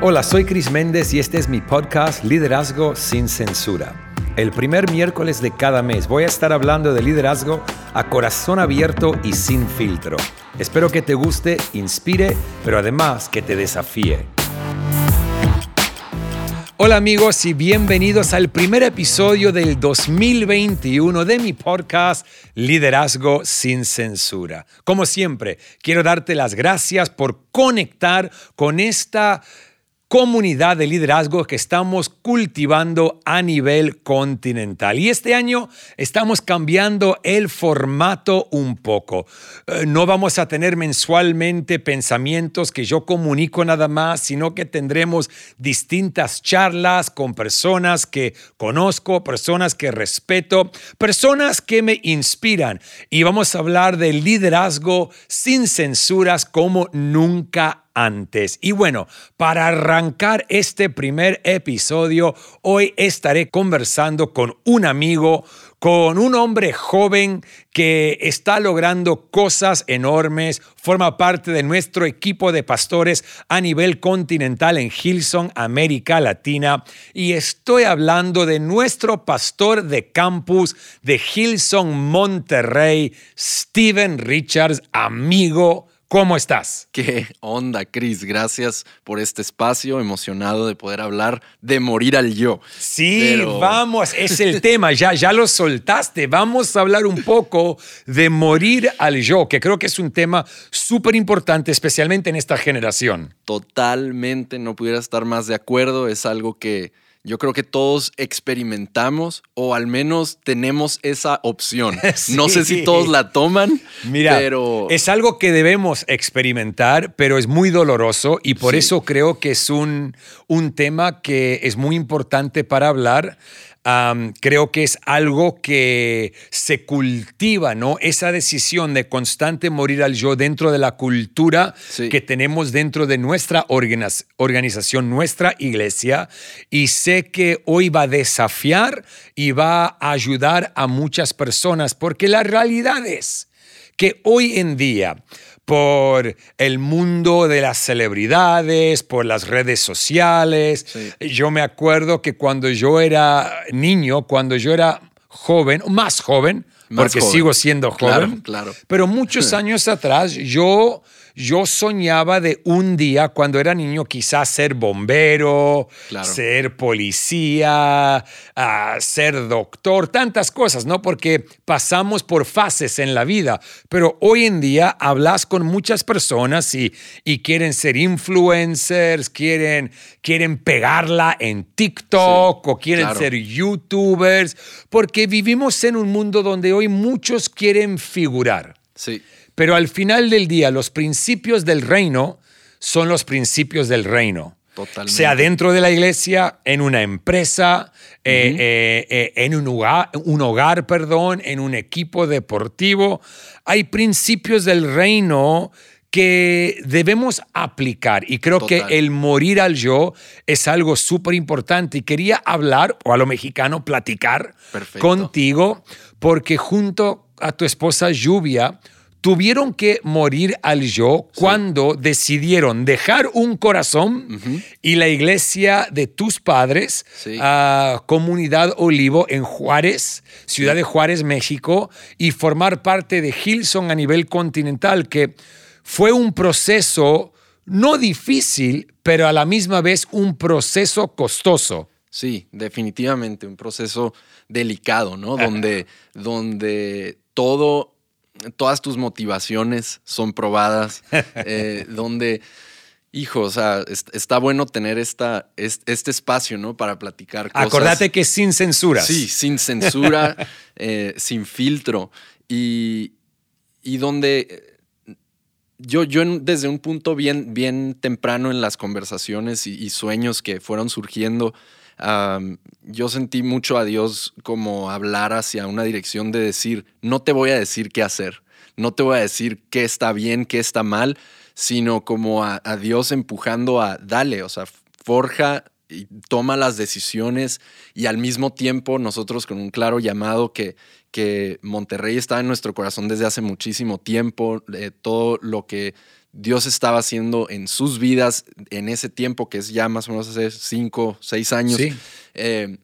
Hola, soy Chris Méndez y este es mi podcast Liderazgo sin Censura. El primer miércoles de cada mes voy a estar hablando de liderazgo a corazón abierto y sin filtro. Espero que te guste, inspire, pero además que te desafíe. Hola amigos y bienvenidos al primer episodio del 2021 de mi podcast Liderazgo sin Censura. Como siempre, quiero darte las gracias por conectar con esta comunidad de liderazgo que estamos cultivando a nivel continental. Y este año estamos cambiando el formato un poco. Eh, no vamos a tener mensualmente pensamientos que yo comunico nada más, sino que tendremos distintas charlas con personas que conozco, personas que respeto, personas que me inspiran. Y vamos a hablar de liderazgo sin censuras como nunca antes. Y bueno, para arrancar este primer episodio, hoy estaré conversando con un amigo, con un hombre joven que está logrando cosas enormes, forma parte de nuestro equipo de pastores a nivel continental en Hilson, América Latina, y estoy hablando de nuestro pastor de campus de Hilson, Monterrey, Steven Richards, amigo ¿Cómo estás? ¿Qué onda, Chris? Gracias por este espacio, emocionado de poder hablar de morir al yo. Sí, vamos, es el tema, ya, ya lo soltaste. Vamos a hablar un poco de morir al yo, que creo que es un tema súper importante, especialmente en esta generación. Totalmente, no pudiera estar más de acuerdo, es algo que yo creo que todos experimentamos o al menos tenemos esa opción. No sé si todos la toman, Mira, pero... Es algo que debemos experimentar, pero es muy doloroso y por eso creo que es un, un tema que es muy importante para hablar creo que es algo que se cultiva, ¿no? Esa decisión de constante morir al yo dentro de la cultura que tenemos dentro de nuestra organización, nuestra iglesia. Y sé que hoy va a desafiar y va a ayudar a muchas personas, porque la realidad es que hoy en día por el mundo de las celebridades, por las redes sociales. Yo me acuerdo que cuando yo era niño, cuando yo era joven, más joven, porque sigo siendo joven, claro. pero muchos años atrás yo yo soñaba de un día, cuando era niño, quizás ser bombero, ser policía, ah, ser doctor, tantas cosas, ¿no? Porque pasamos por fases en la vida. Pero hoy en día hablas con muchas personas y, y quieren ser influencers, quieren, quieren pegarla en TikTok o quieren ser youtubers, porque vivimos en un mundo donde hoy muchos quieren figurar. Sí. Pero al final del día, los principios del reino son los principios del reino. Totalmente. Sea dentro de la iglesia, en una empresa, eh, eh, eh, en un hogar, un hogar, perdón, en un equipo deportivo. Hay principios del reino que debemos aplicar y creo que el morir al yo es algo súper importante y quería hablar, o a lo mexicano, platicar contigo, porque junto a tu esposa Lluvia, tuvieron que morir al yo cuando decidieron dejar un corazón y la iglesia de tus padres, a Comunidad Olivo en Juárez, ciudad de Juárez, México, y formar parte de Hilson a nivel continental, que fue un proceso no difícil, pero a la misma vez un proceso costoso. Sí, definitivamente, un proceso delicado, ¿no? donde, donde todo todas tus motivaciones son probadas, eh, donde, hijo, o sea, está bueno tener esta, este espacio, ¿no? Para platicar cosas. Acordate que sin censura. Sí, sin censura, eh, sin filtro. Y, y donde eh, yo, yo desde un punto bien, bien temprano en las conversaciones y sueños que fueron surgiendo, yo sentí mucho a Dios como hablar hacia una dirección de decir, no te voy a decir qué hacer, no te voy a decir qué está bien, qué está mal, sino como a, Dios empujando a, dale, o sea, forja y toma las decisiones y al mismo tiempo nosotros con un claro llamado que, que Monterrey está en nuestro corazón desde hace muchísimo tiempo, todo lo que Dios estaba haciendo en sus vidas en ese tiempo, que es ya más o menos hace cinco, seis años. Sí. eh,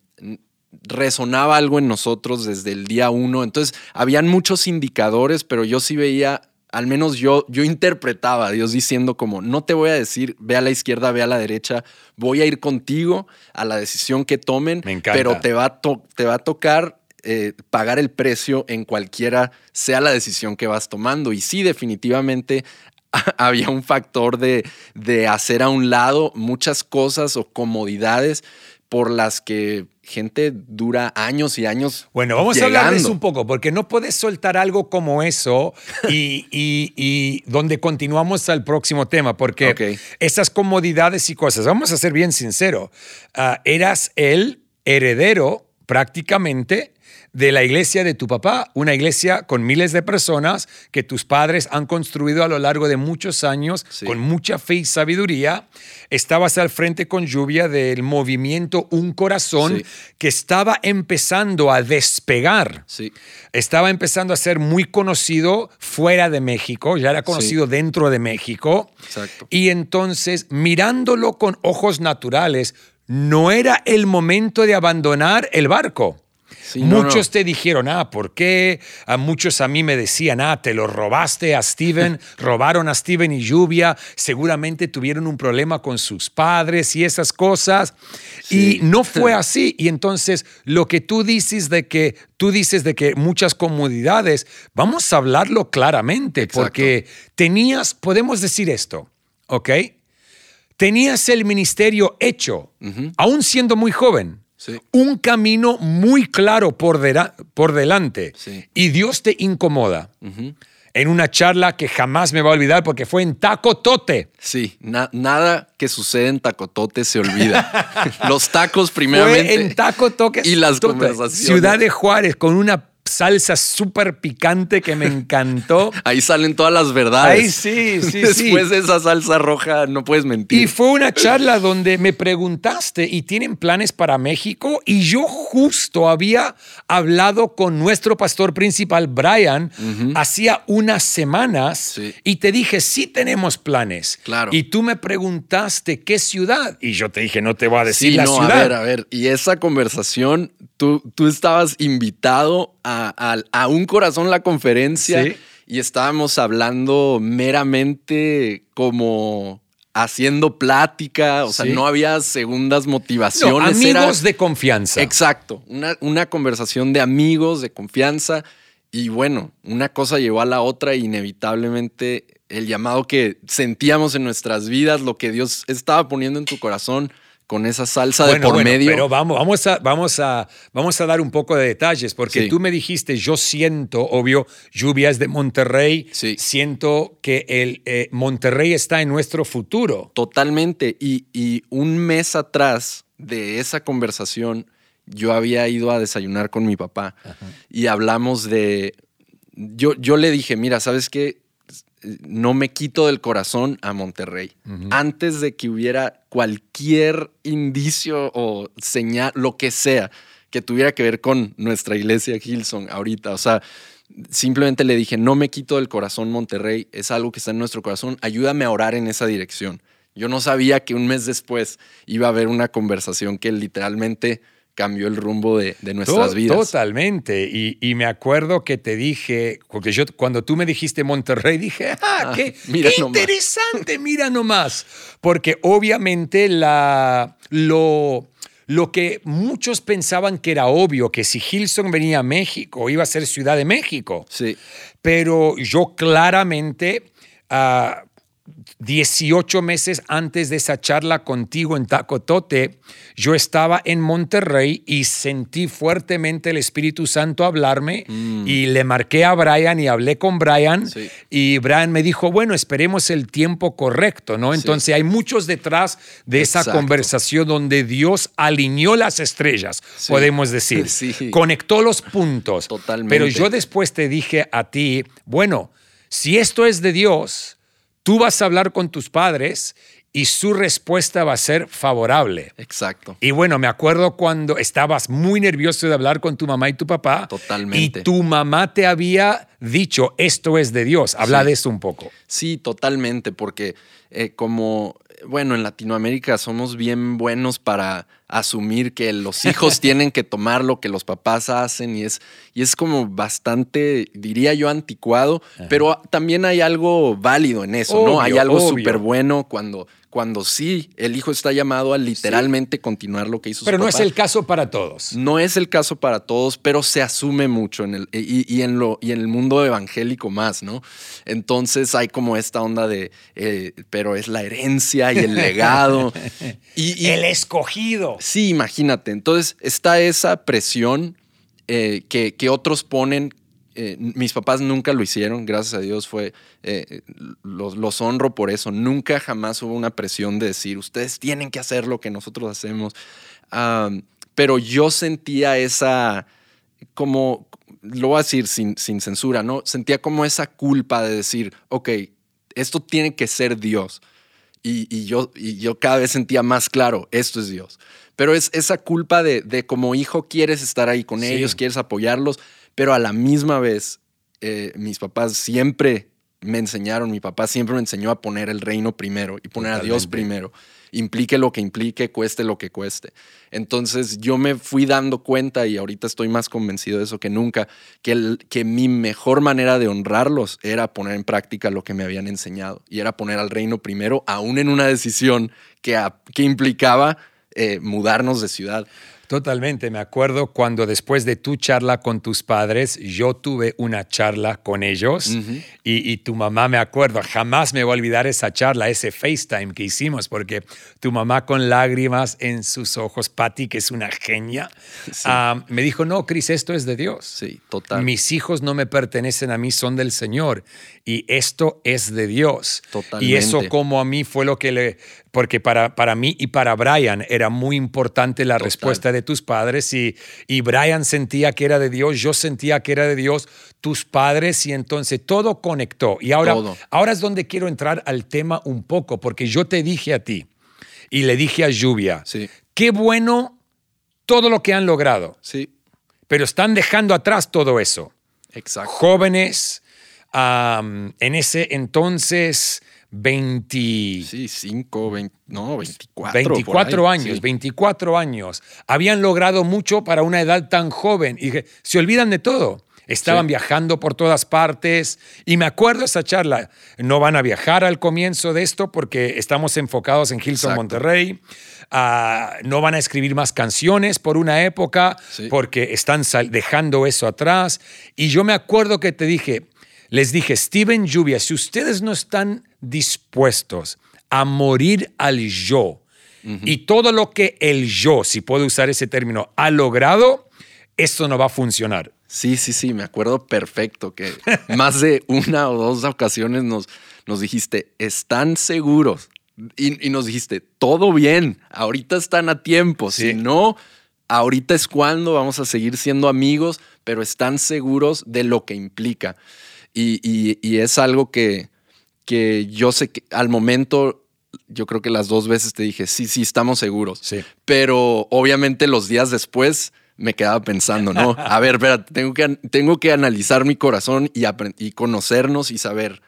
resonaba algo en nosotros desde el día uno. Entonces, habían muchos indicadores, pero yo sí veía, al menos yo, yo interpretaba a Dios diciendo como, no te voy a decir, ve a la izquierda, ve a la derecha, voy a ir contigo a la decisión que tomen, Me pero te va te va a tocar eh, pagar el precio en cualquiera sea la decisión que vas tomando. Y sí, definitivamente había un factor de, de hacer a un lado muchas cosas o comodidades por las que gente dura años y años. Bueno, vamos a hablar de eso un poco, porque no puedes soltar algo como eso y, y- y donde continuamos al próximo tema, porque esas comodidades y cosas, vamos a ser bien sinceros, ah, eras el heredero prácticamente de la iglesia de tu papá, una iglesia con miles de personas que tus padres han construido a lo largo de muchos años Sí. con mucha fe y sabiduría. Estabas al frente con lluvia del movimiento Un Corazón Sí. que estaba empezando a despegar. Sí, Estaba empezando a ser muy conocido fuera de México, ya era conocido dentro de México. Exacto. Y entonces, mirándolo con ojos naturales, no era el momento de abandonar el barco. Sí, muchos no. te dijeron, ah, ¿por qué? A muchos a mí me decían, ah, te lo robaste a Steven, robaron a Steven y Lluvia, seguramente tuvieron un problema con sus padres y esas cosas. Sí. Y no fue así. Y entonces, lo que tú dices de que, tú dices de que muchas comodidades, vamos a hablarlo claramente, Exacto. porque tenías, podemos decir esto, ¿ok? Tenías el ministerio hecho, aún siendo muy joven. Sí. Un camino muy claro por, dera- por delante. Sí. Y Dios te incomoda. En una charla que jamás me va a olvidar porque fue en Taco Tote. Sí, na- nada que sucede en Tacotote se olvida. Los tacos primeramente. Fue en Taco Toque. Y las conversaciones. Ciudad de Juárez con una salsa súper picante que me encantó. Ahí salen todas las verdades. Ahí sí, sí, Después sí. de esa salsa roja no puedes mentir. Y fue una charla donde me preguntaste, ¿y tienen planes para México? Y yo justo había hablado con nuestro pastor principal, Brian, hacía unas semanas Sí. y te dije, sí tenemos planes. Claro. Y tú me preguntaste, ¿qué ciudad? Y yo te dije, no te voy a decir Sí, la no, ciudad. a ver, a ver. Y esa conversación, tú, tú estabas invitado a, a- a un corazón la conferencia Sí. y estábamos hablando meramente como haciendo plática, o sea, Sí. no había segundas No, motivaciones. amigos era- de confianza. Exacto, una, una conversación de amigos, de confianza. Y bueno, una cosa llevó a la otra, e inevitablemente el llamado que sentíamos en nuestras vidas, lo que Dios estaba poniendo en tu corazón con esa salsa de por bueno, medio. Pero vamos, vamos, a, vamos, a, vamos a dar un poco de detalles, porque Sí. tú me dijiste, yo siento, obvio, lluvias de Monterrey, Sí. siento que el eh, Monterrey está en nuestro futuro. Totalmente. Y, y un mes atrás de esa conversación, yo había ido a desayunar con mi papá y hablamos de. Yo, yo le dije, mira, ¿sabes qué? No me quito del corazón a Monterrey. Antes de que hubiera cualquier indicio o señal, lo que sea, que tuviera que ver con nuestra iglesia Hilson ahorita. O sea, simplemente le dije, no me quito del corazón Monterrey, es algo que está en nuestro corazón, ayúdame a orar en esa dirección. Yo no sabía que un mes después iba a haber una conversación que literalmente cambió el rumbo de, de nuestras To- vidas. Totalmente. Y, y me acuerdo que te dije, porque yo cuando tú me dijiste Monterrey, dije, ah, Ah, qué, mira qué nomás. interesante, mira nomás. Porque obviamente la, lo, lo que muchos pensaban que era obvio, que si Hilson venía a México, iba a ser Ciudad de México. Sí, Pero yo claramente, ah, 18 meses antes de esa charla contigo en Tacotote, yo estaba en Monterrey y sentí fuertemente el Espíritu Santo hablarme y le marqué a Brian y hablé con Brian Mm. Sí. y Brian me dijo, bueno, esperemos el tiempo correcto, ¿no? Sí. Entonces hay muchos detrás de esa conversación donde Dios alineó las estrellas, Sí. podemos decir, conectó los puntos. Totalmente. Pero yo después te dije a ti, bueno, si esto es de Dios, tú vas a hablar con tus padres y su respuesta va a ser favorable. Exacto. Y bueno, me acuerdo cuando estabas muy nervioso de hablar con tu mamá y tu papá. Totalmente. Y tu mamá te había dicho, esto es de Dios. Habla Sí. de eso un poco. Sí, totalmente, porque eh, como, bueno, en Latinoamérica somos bien buenos para asumir que los hijos tienen que tomar lo que los papás hacen y es, y es como bastante, diría yo, anticuado, pero también hay algo válido en eso, ¿no? Hay algo súper bueno cuando, cuando sí, el hijo está llamado a literalmente continuar lo que hizo Pero su no es el caso para todos. No es el caso para todos, pero se asume mucho en el, y, y en lo, y en el mundo evangélico más, ¿no? Entonces hay como esta onda de, eh, pero es la herencia y el legado. Y, y- El escogido. sí, imagínate. Entonces está esa presión eh, que, que otros ponen. Eh, mis papás nunca lo hicieron, gracias a Dios fue, eh, los, los honro por eso. Nunca jamás hubo una presión de decir, ustedes tienen que hacer lo que nosotros hacemos. Pero yo sentía esa, como, lo voy a decir sin, sin censura, ¿no? Sentía como esa culpa de decir, ok, esto tiene que ser Dios. Y, y yo, y yo cada vez sentía más claro, esto es Dios. Pero es esa culpa de, de como hijo quieres estar ahí con Sí. ellos, quieres apoyarlos, pero a la misma vez eh, mis papás siempre me enseñaron, mi papá siempre me enseñó a poner el reino primero y poner a Dios primero. Implique lo que implique, cueste lo que cueste. Entonces yo me fui dando cuenta y ahorita estoy más convencido de eso que nunca, que, el- que mi mejor manera de honrarlos era poner en práctica lo que me habían enseñado y era poner al reino primero, aún en una decisión que, a- que implicaba eh, mudarnos de ciudad. Totalmente, me acuerdo cuando después de tu charla con tus padres, yo tuve una charla con ellos Ujú. y, y tu mamá, me acuerdo, jamás me voy a olvidar esa charla, ese FaceTime que hicimos, porque tu mamá con lágrimas en sus ojos, Patty, que es una genia, ah, me dijo, no, Cris, esto es de Dios. Sí, total. Mis hijos no me pertenecen a mí, son del Señor. Y esto es de Dios. Y eso Totalmente. como a mí fue lo que le... Porque para, para mí y para Brian era muy importante la Total. respuesta de tus padres y, y Brian sentía que era de Dios, yo sentía que era de Dios, tus padres y entonces todo conectó. Y ahora, Todo. ahora es donde quiero entrar al tema un poco, porque yo te dije a ti y le dije a Lluvia, Sí. qué bueno todo lo que han logrado, Sí, pero están dejando atrás todo eso exacto. jóvenes en ese entonces 20, Sí, 5, 20, no, 24. 24 por ahí, años, sí. 24 años. Habían logrado mucho para una edad tan joven y dije, se olvidan de todo. Estaban Sí. viajando por todas partes y me acuerdo esa charla. No van a viajar al comienzo de esto porque estamos enfocados en Hilton, Exacto. Monterrey. Ah, no van a escribir más canciones por una época Sí. porque están dejando eso atrás. Y yo me acuerdo que te dije, les dije, Steven Lluvia, si ustedes no están dispuestos a morir al yo y todo lo que el yo, si puedo usar ese término, ha logrado, esto no va a funcionar. Sí, sí, sí, me acuerdo perfecto que más de una o dos ocasiones nos, nos dijiste, ¿están seguros? Y, y nos dijiste, todo bien, ahorita están a tiempo, Sí. si no, ahorita es cuando vamos a seguir siendo amigos, pero están seguros de lo que implica. Y, y- y es algo que, que yo sé que al momento, yo creo que las dos veces te dije, sí, sí, estamos seguros. Sí. Pero obviamente los días después me quedaba pensando, ¿no? A ver, espérate, tengo que, tengo que analizar mi corazón y, y conocernos y saber,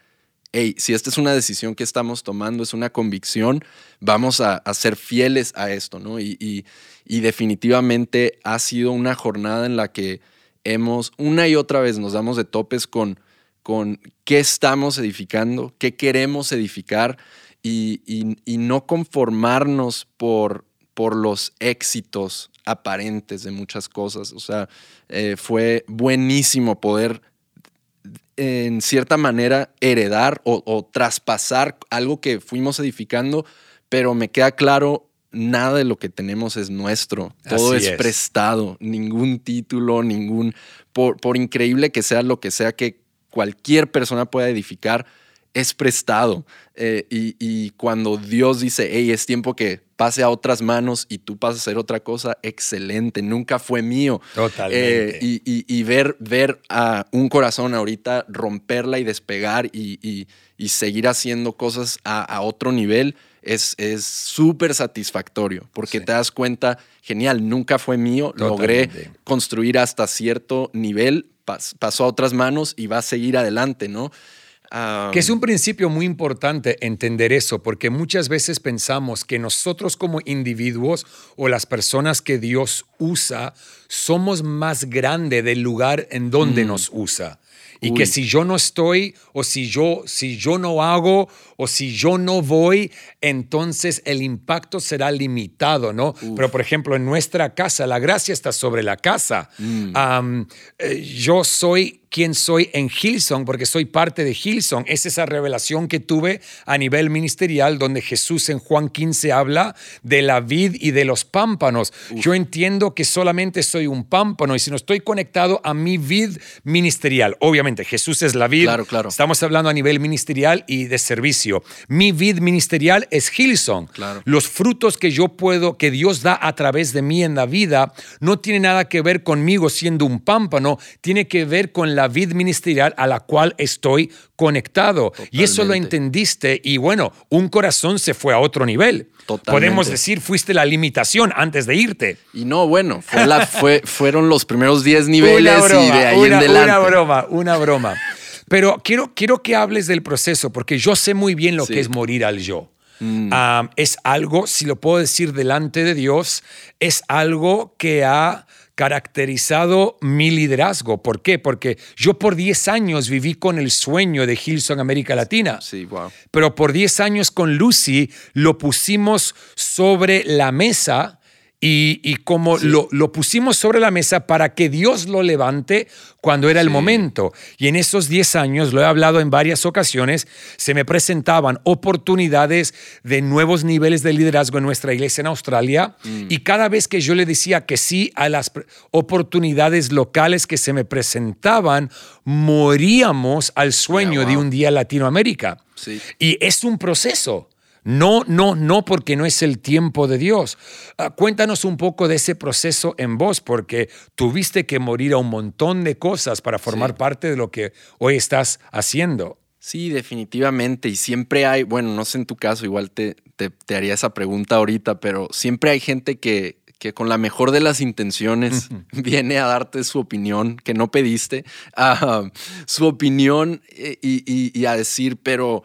hey, si esta es una decisión que estamos tomando, es una convicción, vamos a, a ser fieles a esto, ¿no? Y, y- y definitivamente ha sido una jornada en la que hemos, una y otra vez nos damos de topes con, con qué estamos edificando, qué queremos edificar y, y- y no conformarnos por, por los éxitos aparentes de muchas cosas. O sea, eh, fue buenísimo poder en cierta manera heredar o, o traspasar algo que fuimos edificando, pero me queda claro, nada de lo que tenemos es nuestro, todo es. prestado, ningún título, ningún, por, por increíble que sea lo que sea que cualquier persona pueda edificar, es prestado. Eh, y, y cuando Dios dice, hey, es tiempo que pase a otras manos y tú pasas a hacer otra cosa, excelente, nunca fue mío. Totalmente. Eh, y, y- y ver, ver a un corazón ahorita romperla y despegar y, seguir haciendo cosas a, a otro nivel es súper satisfactorio porque te das cuenta, genial, nunca fue mío, logré construir hasta cierto nivel, pasó a otras manos y va a seguir adelante, ¿no? que es un principio muy importante entender eso, porque muchas veces pensamos que nosotros como individuos o las personas que Dios usa somos más grande del lugar en donde mm. nos usa. Y que si yo no estoy o si yo, si yo no hago o si yo no voy, entonces el impacto será limitado, ¿no? Pero por ejemplo, en nuestra casa, la gracia está sobre la casa. Mm. Eh, yo soy quién soy en Hillsong, porque soy parte de Hillsong. Es esa revelación que tuve a nivel ministerial, donde Jesús en Juan 15 habla de la vid y de los pámpanos. Yo entiendo que solamente soy un pámpano y si no estoy conectado a mi vid ministerial, obviamente Jesús es la vid. Claro, claro. Estamos hablando a nivel ministerial y de servicio. Mi vid ministerial es Hillsong. Claro. Los frutos que yo puedo, que Dios da a través de mí en la vida, no tiene nada que ver conmigo siendo un pámpano, tiene que ver con la vid ministerial a la cual estoy conectado. Y eso lo entendiste y bueno, un corazón se fue a otro nivel. Podemos decir, fuiste la limitación antes de irte. Y no, bueno, fue fueron los primeros 10 niveles y de ahí en adelante. Una broma, una broma. Pero quiero, quiero que hables del proceso, porque yo sé muy bien lo que es morir al yo. Mm. Ah, es algo, si lo puedo decir delante de Dios, es algo que ha caracterizado mi liderazgo. ¿Por qué? Porque yo por 10 años viví con el sueño de Hilson América Latina. Sí, wow. Pero por 10 años con Lucy lo pusimos sobre la mesa y, como lo, lo, pusimos sobre la mesa para que Dios lo levante cuando era el momento. Y en esos 10 años, lo he hablado en varias ocasiones, se me presentaban oportunidades de nuevos niveles de liderazgo en nuestra iglesia en Australia. Mm. Y cada vez que yo le decía que sí a las oportunidades locales que se me presentaban, moríamos al sueño de un día Latinoamérica. Y es un proceso. No, no, no, porque no es el tiempo de Dios. Ah, cuéntanos un poco de ese proceso en vos, porque tuviste que morir a un montón de cosas para formar parte de lo que hoy estás haciendo. Sí, definitivamente. Y siempre hay, bueno, no sé en tu caso, igual te, te, haría esa pregunta ahorita, pero siempre hay gente que, que con la mejor de las intenciones viene a darte su opinión que no pediste, ah, su opinión eh, y, a decir, pero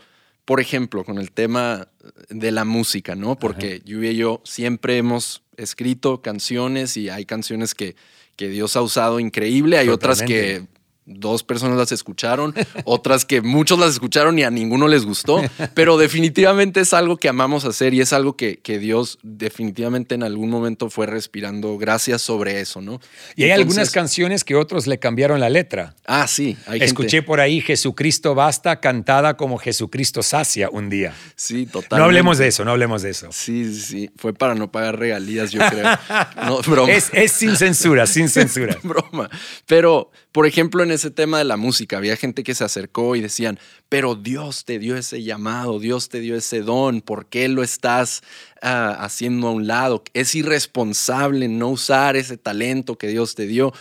por ejemplo, con el tema de la música, ¿no? Porque yo y yo siempre hemos escrito canciones y hay canciones que, que Dios ha usado increíble, hay otras que dos personas las escucharon, otras que muchos las escucharon y a ninguno les gustó, pero definitivamente es algo que amamos hacer y es algo que, que Dios definitivamente en algún momento fue respirando gracias sobre eso, ¿no? Y hay algunas canciones que otros le cambiaron la letra. Ah, sí. Escuché por ahí Jesucristo basta cantada como Jesucristo sacia un día. Sí, totalmente. No hablemos de eso, no hablemos de eso. Sí, sí, fue para no pagar regalías, yo creo. No, broma. Es, es sin censura, sin censura. broma. Pero, por ejemplo, en ese tema de la música, había gente que se acercó y decían, pero Dios te dio ese llamado, Dios te dio ese don, ¿por qué lo estás ah, haciendo a un lado? Es irresponsable no usar ese talento que Dios te dio.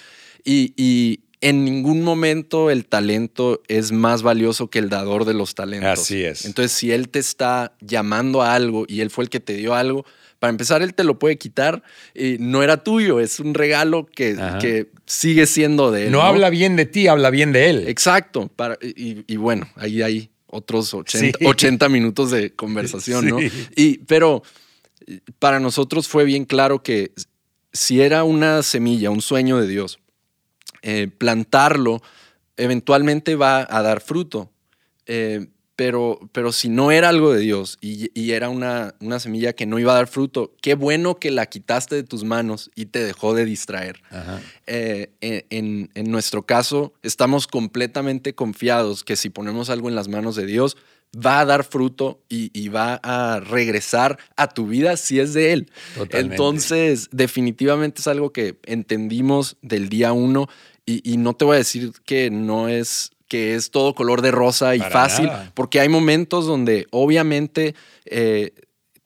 Y, en ningún momento el talento es más valioso que el dador de los talentos. Así es. Entonces, si Él te está llamando a algo y Él fue el que te dio algo, para empezar, él te lo puede quitar. y no era tuyo, es un regalo que, que sigue siendo de él. No, habla bien de ti, habla bien de él. Exacto. Para, y, bueno, ahí hay otros 80, minutos de conversación, ¿no? Y, pero para nosotros fue bien claro que si era una semilla, un sueño de Dios, eh, plantarlo eventualmente va a dar fruto. Eh, pero, pero si no era algo de Dios y, era una, una, semilla que no iba a dar fruto, qué bueno que la quitaste de tus manos y te dejó de distraer. Eh, en, en, nuestro caso, estamos completamente confiados que si ponemos algo en las manos de Dios, va a dar fruto y, va a regresar a tu vida si es de Él. Entonces, definitivamente es algo que entendimos del día uno y, y no te voy a decir que no es que es todo color de rosa y fácil, porque hay momentos donde obviamente eh,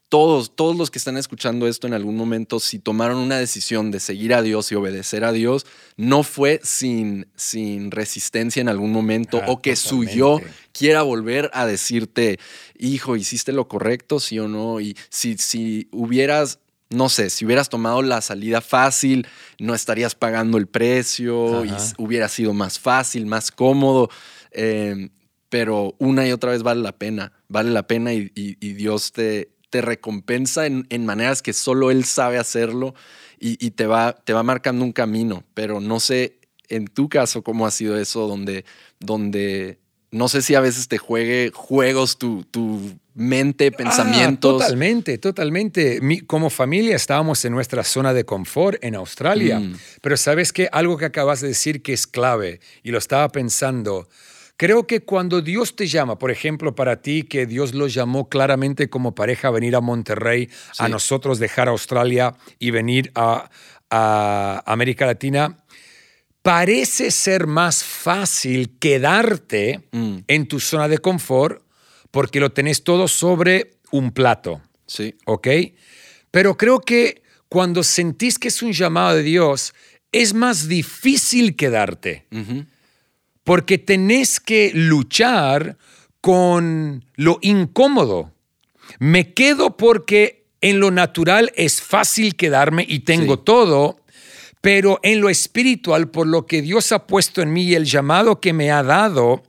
todos, todos los que están escuchando esto en algún momento, si tomaron una decisión de seguir a Dios y obedecer a Dios, no fue sin, sin resistencia en algún momento ah, o que su yo quiera volver a decirte. hijo, ¿hiciste lo correcto, sí o no? Y si, si hubieras, no sé, si hubieras tomado la salida fácil, no estarías pagando el precio y hubiera sido más fácil, más cómodo. Em, pero una y otra vez vale la pena, vale la pena y, Dios te, te recompensa en, maneras que solo Él sabe hacerlo y, te, va, te va marcando un camino. Pero no sé en tu caso cómo ha sido eso, donde, donde no sé si a veces te juegue juegos tu, tu mente, ah, pensamientos. totalmente, totalmente. como familia estábamos en nuestra zona de confort en Australia, mm. pero sabes que algo que acabas de decir que es clave y lo estaba pensando. Creo que cuando Dios te llama, por ejemplo, para ti, que Dios lo llamó claramente como pareja a venir a Monterrey, a nosotros dejar Australia y venir a, a América Latina, parece ser más fácil quedarte mm. en tu zona de confort porque lo tenés todo sobre un plato. Sí. ¿Ok? Pero creo que cuando sentís que es un llamado de Dios, es más difícil quedarte. Porque tenés que luchar con lo incómodo. Me quedo porque en lo natural es fácil quedarme y tengo todo, pero en lo espiritual, por lo que Dios ha puesto en mí y el llamado que me ha dado,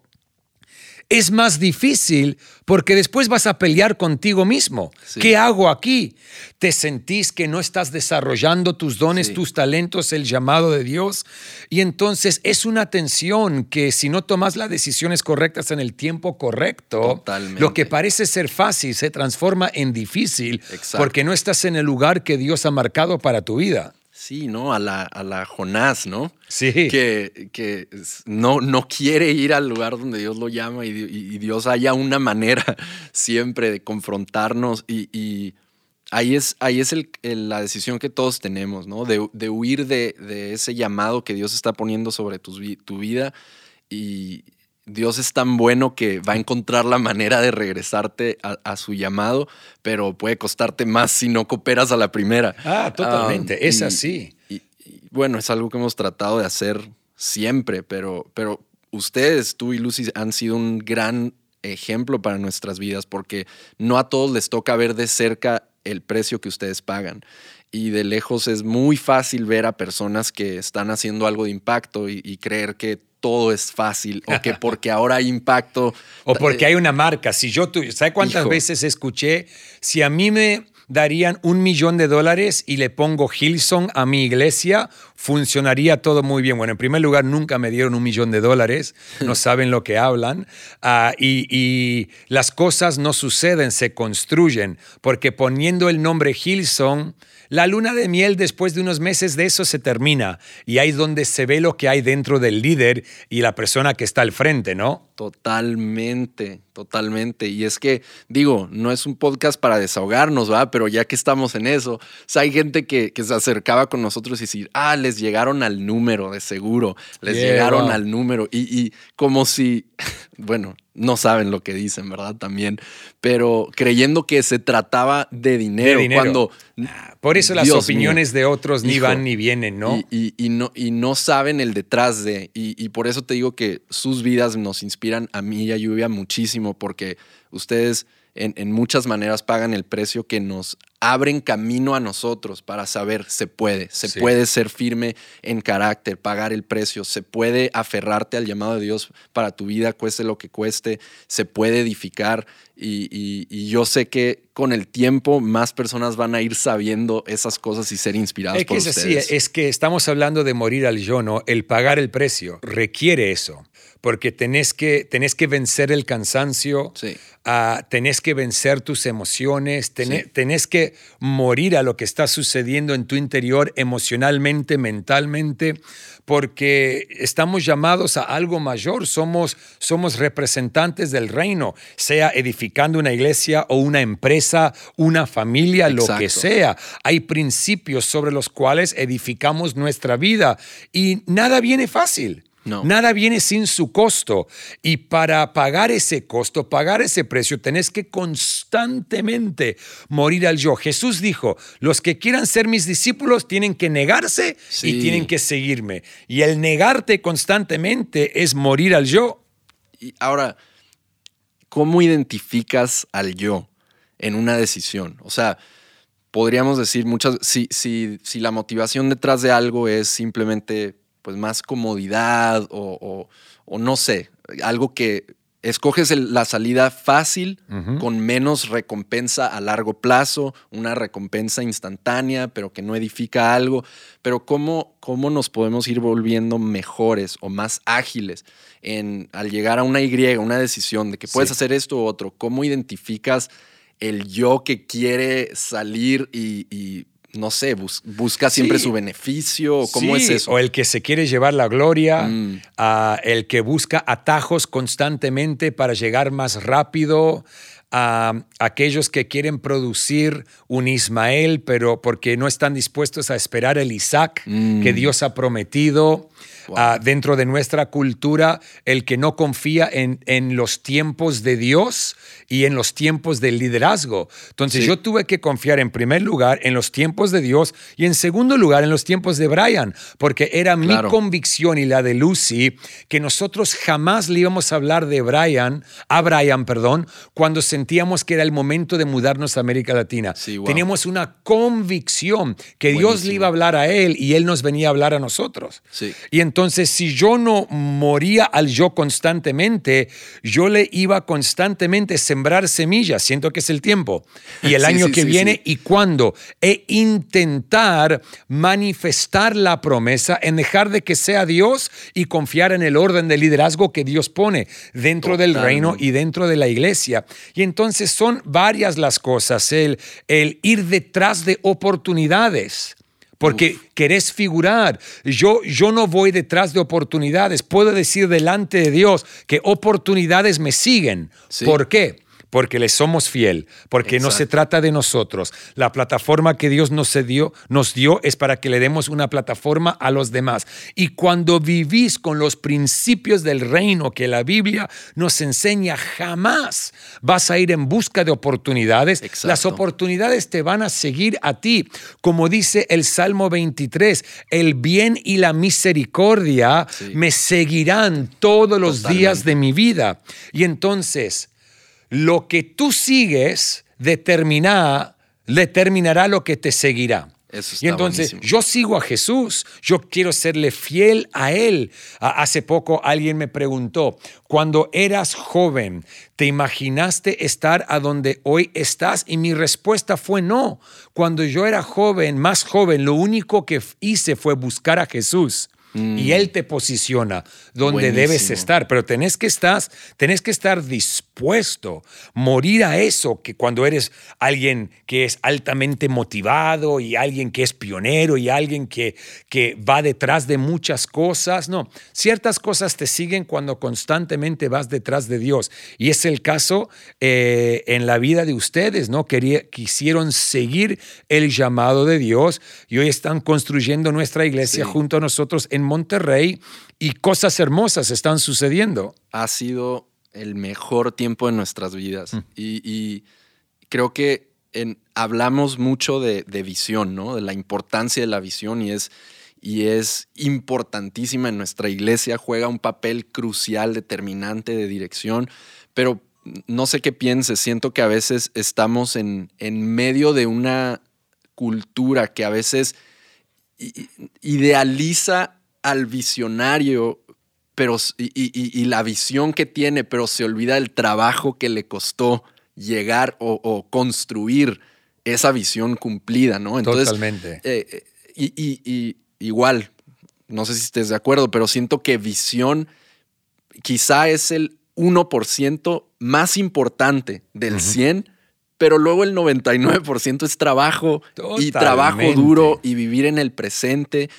es más difícil porque después vas a pelear contigo mismo. ¿Qué hago aquí? ¿Te sentís que no estás desarrollando tus dones, tus talentos, el llamado de Dios? Y entonces es una tensión que si no tomas las decisiones correctas en el tiempo correcto, lo que parece ser fácil se transforma en difícil porque no estás en el lugar que Dios ha marcado para tu vida. Sí, ¿no? A la, a la Jonás, ¿no? Sí. Que, que no, no quiere ir al lugar donde Dios lo llama y, Dios haya una manera siempre de confrontarnos y, ahí es, ahí es el, la decisión que todos tenemos, ¿no? De, huir de, de, ese llamado que Dios está poniendo sobre tu, tu vida y, Dios es tan bueno que va a encontrar la manera de regresarte a, su llamado, pero puede costarte más si no cooperas a la primera. Ah, totalmente, um, es así. Y, bueno, es algo que hemos tratado de hacer siempre, pero, pero ustedes, tú y Lucy, han sido un gran ejemplo para nuestras vidas porque no a todos les toca ver de cerca el precio que ustedes pagan. Y de lejos es muy fácil ver a personas que están haciendo algo de impacto y creer que todo es fácil o que porque ahora hay impacto. o porque hay una marca. Si yo, ¿sabes cuántas veces escuché? Si a mí me darían un millón de dólares y le pongo Hilson a mi iglesia, funcionaría todo muy bien. Bueno, en primer lugar, nunca me dieron un millón de dólares, no saben lo que hablan, ah, y, y, las cosas no suceden, se construyen, porque poniendo el nombre Hilson la luna de miel después de unos meses de eso se termina y ahí es donde se ve lo que hay dentro del líder y la persona que está al frente, ¿no? Totalmente, totalmente. Y es que, digo, no es un podcast para desahogarnos, ¿va? Pero ya que estamos en eso, hay gente que, se acercaba con nosotros y decir, ah, les llegaron al número, de seguro, les llegaron al número. Y, y como si, bueno, no saben lo que dicen, ¿verdad? También, pero creyendo que se trataba de dinero, cuando... Ah, por eso las opiniones de otros ni van ni vienen, ¿no? Y, no, y no saben el detrás de, y, por eso te digo que sus vidas nos inspiran a mí y a Lluvia muchísimo, porque ustedes en, muchas maneras pagan el precio que nos abren camino a nosotros para saber se puede, se puede ser firme en carácter, pagar el precio, se puede aferrarte al llamado de Dios para tu vida, cueste lo que cueste, se puede edificar y, yo sé que con el tiempo más personas van a ir sabiendo esas cosas y ser inspiradas es por es ustedes. es que estamos hablando de morir al yo, ¿no? El pagar el precio requiere eso porque tenés que, tenés que vencer el cansancio, uh, tenés que vencer tus emociones, tenés, que morir a lo que está sucediendo en tu interior emocionalmente, mentalmente, porque estamos llamados a algo mayor, somos, somos representantes del reino, sea edificando una iglesia o una empresa, una familia, lo que sea. Hay principios sobre los cuales edificamos nuestra vida y nada viene fácil. Nada viene sin su costo. Y para pagar ese costo, pagar ese precio, tenés que constantemente morir al yo. Jesús dijo, los que quieran ser mis discípulos tienen que negarse y tienen que seguirme. Y el negarte constantemente es morir al yo. Y ahora, ¿cómo identificas al yo en una decisión? O sea, podríamos decir muchas, si, si, si la motivación detrás de algo es simplemente pues más comodidad o, o no sé, algo que escoges la salida fácil con menos recompensa a largo plazo, una recompensa instantánea, pero que no edifica algo. Pero ¿cómo, cómo nos podemos ir volviendo mejores o más ágiles en, al llegar a una Y, una decisión de que puedes hacer esto u otro? ¿Cómo identificas el yo que quiere salir y no sé, busca siempre su beneficio? ¿Cómo es eso? O el que se quiere llevar la gloria, mm. el que busca atajos constantemente para llegar más rápido, a aquellos que quieren producir un Ismael, pero porque no están dispuestos a esperar el Isaac que mm. Dios ha prometido. Ah, dentro de nuestra cultura, el que no confía en, en, los tiempos de Dios y en los tiempos del liderazgo. Entonces yo tuve que confiar en primer lugar en los tiempos de Dios y en segundo lugar en los tiempos de Brian, porque era mi convicción y la de Lucy que nosotros jamás le íbamos a hablar de Brian, a Brian, perdón, cuando sentíamos que era el momento de mudarnos a América Latina. Teníamos una convicción que Dios le iba a hablar a él y él nos venía a hablar a nosotros. Y entonces, si yo no moría al yo constantemente, yo le iba constantemente a sembrar semillas, siento que es el tiempo, y el año que viene y cuándo, e intentar manifestar la promesa en dejar de que sea Dios y confiar en el orden de liderazgo que Dios pone dentro del reino y dentro de la iglesia. Y entonces son varias las cosas, el, el ir detrás de oportunidades porque querés figurar. Yo, yo no voy detrás de oportunidades. Puedo decir delante de Dios que oportunidades me siguen. ¿Por qué? Porque le somos fiel, porque no se trata de nosotros. La plataforma que Dios nos dio, nos dio es para que le demos una plataforma a los demás. Y cuando vivís con los principios del reino que la Biblia nos enseña, jamás vas a ir en busca de oportunidades. Las oportunidades te van a seguir a ti. Como dice el Salmo 23, el bien y la misericordia me seguirán todos los días de mi vida. Y entonces, lo que tú sigues determinará, determinará lo que te seguirá. y entonces yo sigo a Jesús, yo quiero serle fiel a Él. Hace poco alguien me preguntó, cuando eras joven, ¿te imaginaste estar a donde hoy estás? Y mi respuesta fue no. Cuando yo era joven, más joven, lo único que hice fue buscar a Jesús y mm. Él te posiciona donde debes estar, pero tenés que, estar, tenés que estar dispuesto, morir a eso, que cuando eres alguien que es altamente motivado y alguien que es pionero y alguien que, que va detrás de muchas cosas, no, ciertas cosas te siguen cuando constantemente vas detrás de Dios. Y es el caso eh, en la vida de ustedes, ¿no? Quería, quisieron seguir el llamado de Dios y hoy están construyendo nuestra iglesia junto a nosotros en Monterrey y cosas hermosas están sucediendo. Ha sido el mejor tiempo de nuestras vidas mm. y, creo que hablamos mucho de, visión, ¿no? De la importancia de la visión y es, y es importantísima en nuestra iglesia, juega un papel crucial, determinante de dirección, pero no sé qué pienses, siento que a veces estamos en, en medio de una cultura que a veces idealiza al visionario pero, y, la visión que tiene, pero se olvida el trabajo que le costó llegar o, construir esa visión cumplida, ¿no? Totalmente. Eh, eh, y, igual, no sé si estés de acuerdo, pero siento que visión quizá es el 1% más importante del 100%, pero luego el 99% es trabajo y trabajo duro y vivir en el presente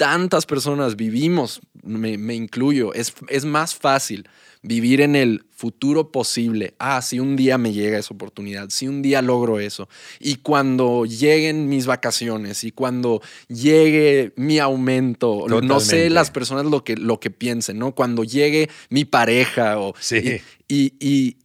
tantas personas vivimos, me, incluyo, es, es, más fácil vivir en el futuro posible. Ah, si un día me llega esa oportunidad, si un día logro eso. Y cuando lleguen mis vacaciones y cuando llegue mi aumento, no sé las personas lo que, lo que piensen, ¿no? Cuando llegue mi pareja o... Sí. y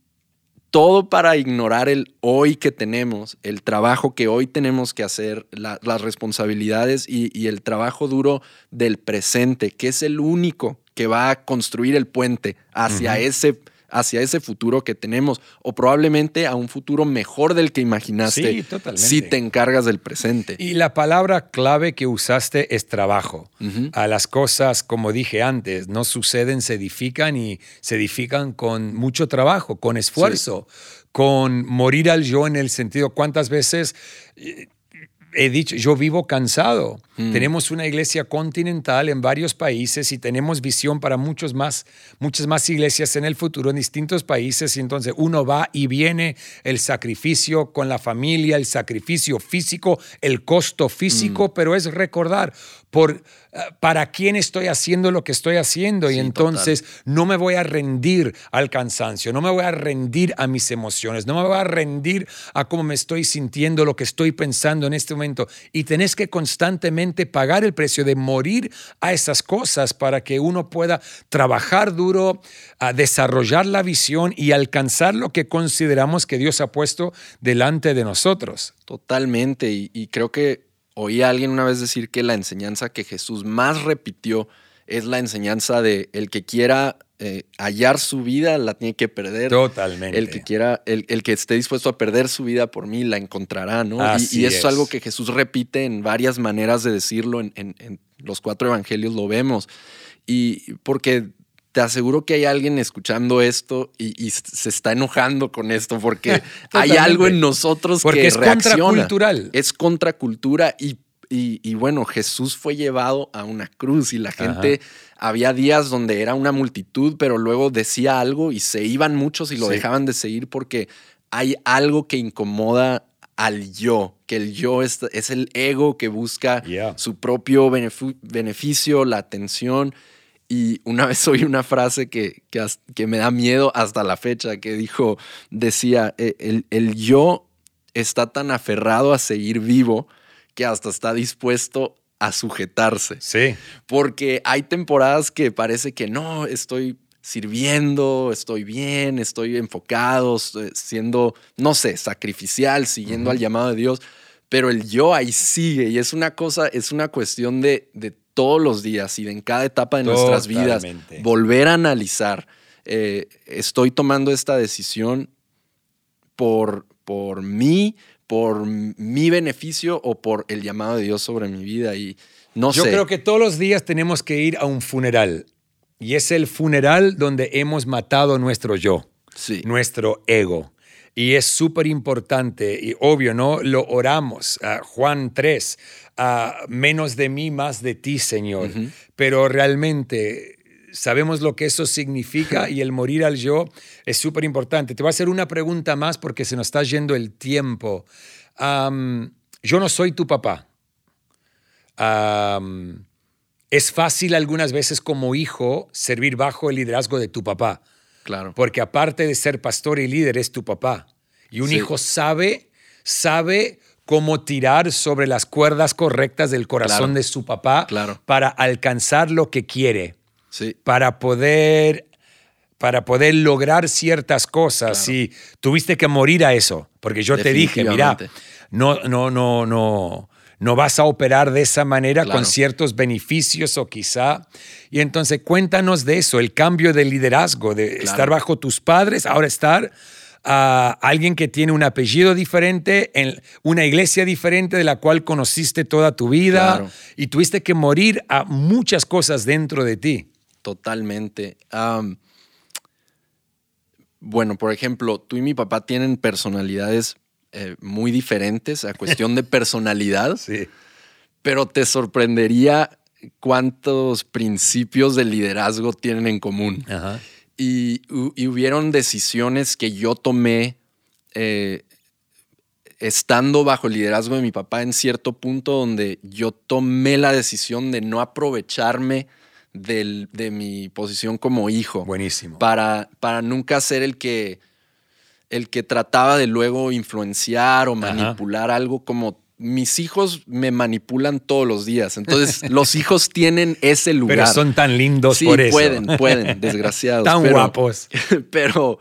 todo para ignorar el hoy que tenemos, el trabajo que hoy tenemos que hacer, las responsabilidades y, el trabajo duro del presente, que es el único que va a construir el puente hacia ese hacia ese futuro que tenemos o probablemente a un futuro mejor del que imaginaste Sí, totalmente. si te encargas del presente. Y la palabra clave que usaste es trabajo. A las cosas, como dije antes, no suceden, se edifican y se edifican con mucho trabajo, con esfuerzo, con morir al yo en el sentido, ¿cuántas veces eh, he dicho, yo vivo cansado? Tenemos una iglesia continental en varios países y tenemos visión para muchos más, muchas más iglesias en el futuro en distintos países. Y entonces uno va y viene el sacrificio con la familia, el sacrificio físico, el costo físico, pero es recordar por eh, para quién estoy haciendo lo que estoy haciendo. Y Sí, entonces no me voy a rendir al cansancio, no me voy a rendir a mis emociones, no me voy a rendir a cómo me estoy sintiendo, lo que estoy pensando en este momento y tenés que constantemente pagar el precio de morir a esas cosas para que uno pueda trabajar duro, a desarrollar la visión y alcanzar lo que consideramos que Dios ha puesto delante de nosotros. Totalmente. Y, y creo que oí a alguien una vez decir que la enseñanza que Jesús más repitió es la enseñanza de el que quiera eh, hallar su vida la tiene que perder. Totalmente. El que quiera, el, el que esté dispuesto a perder su vida por mí la encontrará, ¿no? Y- Así y, eso es es. algo que Jesús repite en varias maneras de decirlo, en, en- en los cuatro evangelios lo vemos. Y porque te aseguro que hay alguien escuchando esto y, y se está enojando con esto porque hay algo en nosotros Porque que es reacciona. contracultural. Es contracultura y, y, y bueno, Jesús fue llevado a una cruz y la gente, había días donde era una multitud, pero luego decía algo y se iban muchos y lo Sí. dejaban de seguir porque hay algo que incomoda al yo, que el yo es, es el ego que busca Yeah. su propio beneficio, la atención. Y una vez oí una frase que, que, que me da miedo hasta la fecha, que dijo, decía, "Eh, el, el yo está tan aferrado a seguir vivo que hasta está dispuesto a sujetarse. Sí. Porque hay temporadas que parece que no, estoy sirviendo, estoy bien, estoy enfocado, estoy siendo, no sé, sacrificial, siguiendo al llamado de Dios, pero el yo ahí sigue y es una cosa, es una cuestión de, de todos los días y de en cada etapa de nuestras vidas volver a analizar. eh, estoy tomando esta decisión por, por mí, por mi beneficio o por el llamado de Dios sobre mi vida y no Yo sé. creo que todos los días tenemos que ir a un funeral. Y es el funeral donde hemos matado nuestro yo, Sí. nuestro ego. Y es súper importante y obvio, ¿no? Lo oramos. Ah, Juan 3, ah, menos de mí, más de ti, Señor. Pero realmente sabemos lo que eso significa y el morir al yo es súper importante. Te voy a hacer una pregunta más porque se nos está yendo el tiempo. Yo no soy tu papá. Es fácil algunas veces como hijo servir bajo el liderazgo de tu papá, Claro. porque aparte de ser pastor y líder es tu papá. Y un Sí. hijo sabe, sabe cómo tirar sobre las cuerdas correctas del corazón Claro. de su papá Claro. para alcanzar lo que quiere, Sí. para poder para poder lograr ciertas cosas. Claro. Y tuviste que morir a eso, porque yo te dije, mira, no, no, no, no, no vas a operar de esa manera Claro. con ciertos beneficios o quizá. Y entonces cuéntanos de eso, el cambio de liderazgo, de Claro. estar bajo tus padres, ahora estar a alguien que tiene un apellido diferente, en una iglesia diferente de la cual conociste toda tu vida Claro. y tuviste que morir a muchas cosas dentro de ti. Totalmente. Bueno, por ejemplo, tú y mi papá tienen personalidades eh, muy diferentes a cuestión de personalidad, Sí. pero te sorprendería cuántos principios de liderazgo tienen en común. Ajá. Y hubieron decisiones que yo tomé eh, estando bajo el liderazgo de mi papá en cierto punto donde yo tomé la decisión de no aprovecharme del- de mi posición como hijo Buenísimo. para, para nunca ser el que, el que trataba de luego influenciar o Ajá. manipular algo como mis hijos me manipulan todos los días. Entonces, los hijos tienen ese lugar. Pero son tan lindos sí, por eso. pueden, pueden, desgraciados. Tan pero- guapos. Pero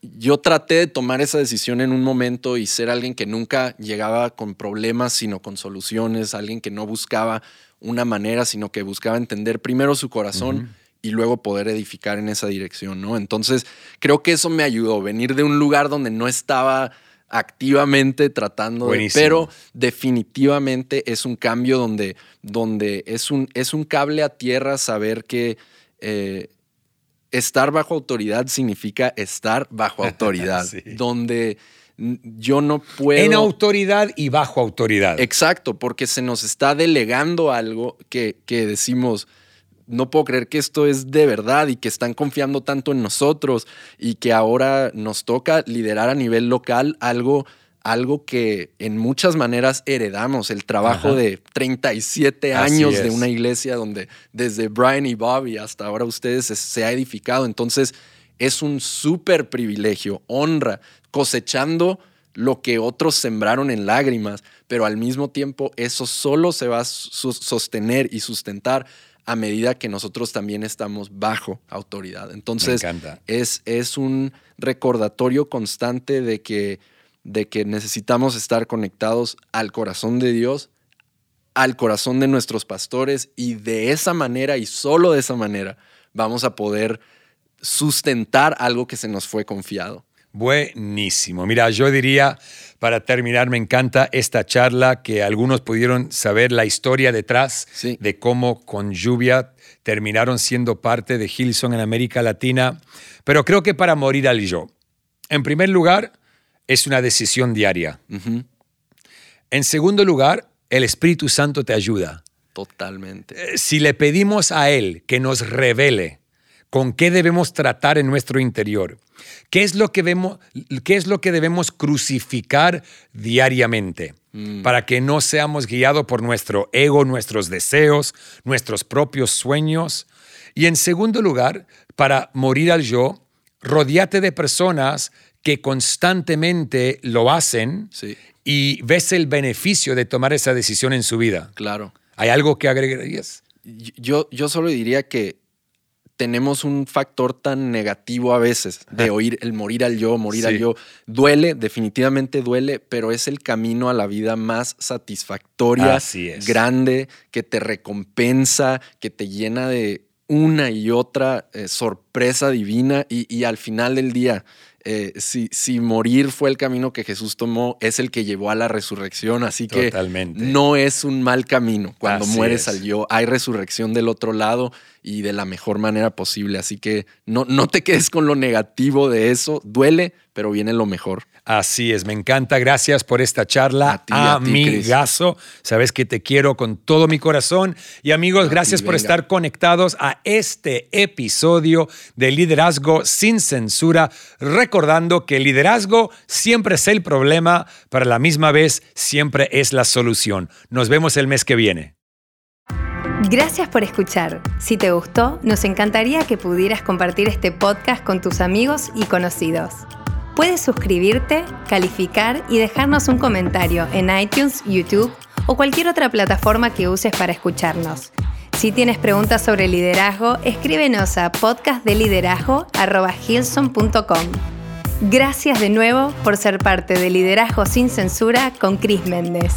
yo traté de tomar esa decisión en un momento y ser alguien que nunca llegaba con problemas, sino con soluciones, alguien que no buscaba una manera, sino que buscaba entender primero su corazón y luego poder edificar en esa dirección, ¿no? Entonces, creo que eso me ayudó, venir de un lugar donde no estaba activamente tratando de, pero definitivamente es un cambio donde, donde es, un, es un cable a tierra saber que eh, estar bajo autoridad significa estar bajo autoridad, donde yo no puedo... En autoridad y bajo autoridad. Exacto, porque se nos está delegando algo que, que decimos, no puedo creer que esto es de verdad y que están confiando tanto en nosotros y que ahora nos toca liderar a nivel local algo, algo que en muchas maneras heredamos, el trabajo de 37 años de una iglesia donde desde Brian y Bobby hasta ahora ustedes se ha edificado. Entonces es un súper privilegio, honra, cosechando lo que otros sembraron en lágrimas, pero al mismo tiempo eso solo se va a sostener y sustentar a medida que nosotros también estamos bajo autoridad. Entonces, es, es un recordatorio constante de que, de que necesitamos estar conectados al corazón de Dios, al corazón de nuestros pastores y de esa manera y solo de esa manera vamos a poder sustentar algo que se nos fue confiado. Buenísimo. Mira, yo diría, para terminar, me encanta esta charla que algunos pudieron saber la historia detrás de cómo con lluvia terminaron siendo parte de Hilson en América Latina, pero creo que para morir al yo. En primer lugar, es una decisión diaria. En segundo lugar, el Espíritu Santo te ayuda. Totalmente. Eh, si le pedimos a Él que nos revele con qué debemos tratar en nuestro interior, ¿Qué es lo que, vemos, qué es lo que debemos crucificar diariamente? Mm. Para que no seamos guiados por nuestro ego, nuestros deseos, nuestros propios sueños. Y en segundo lugar, para morir al yo, rodeate de personas que constantemente lo hacen y ves el beneficio de tomar esa decisión en su vida. Claro. ¿Hay algo que agregarías? Yo, yo solo diría que tenemos un factor tan negativo a veces de oír el morir al yo, morir al yo. Duele, definitivamente duele, pero es el camino a la vida más satisfactoria, grande, que te recompensa, que te llena de una y otra eh, sorpresa divina. Y, al final del día eh, si, si, morir fue el camino que Jesús tomó, es el que llevó a la resurrección. Así que no es un mal camino. Cuando mueres al yo, hay resurrección del otro lado y de la mejor manera posible. Así que no, no te quedes con lo negativo de eso. Duele, pero viene lo mejor. Así es, me encanta. Gracias por esta charla, a amigazo. Sabes que te quiero con todo mi corazón. Y amigos, gracias por estar conectados a este episodio de Liderazgo sin Censura, recordando que el liderazgo siempre es el problema, pero a la misma vez siempre es la solución. Nos vemos el mes que viene. Gracias por escuchar. Si te gustó, nos encantaría que pudieras compartir este podcast con tus amigos y conocidos. Puedes suscribirte, calificar y dejarnos un comentario en iTunes, YouTube o cualquier otra plataforma que uses para escucharnos. Si tienes preguntas sobre liderazgo, escríbenos a podcastdeliderazgo.com. Gracias de nuevo por ser parte de Liderazgo sin Censura con Chris Méndez.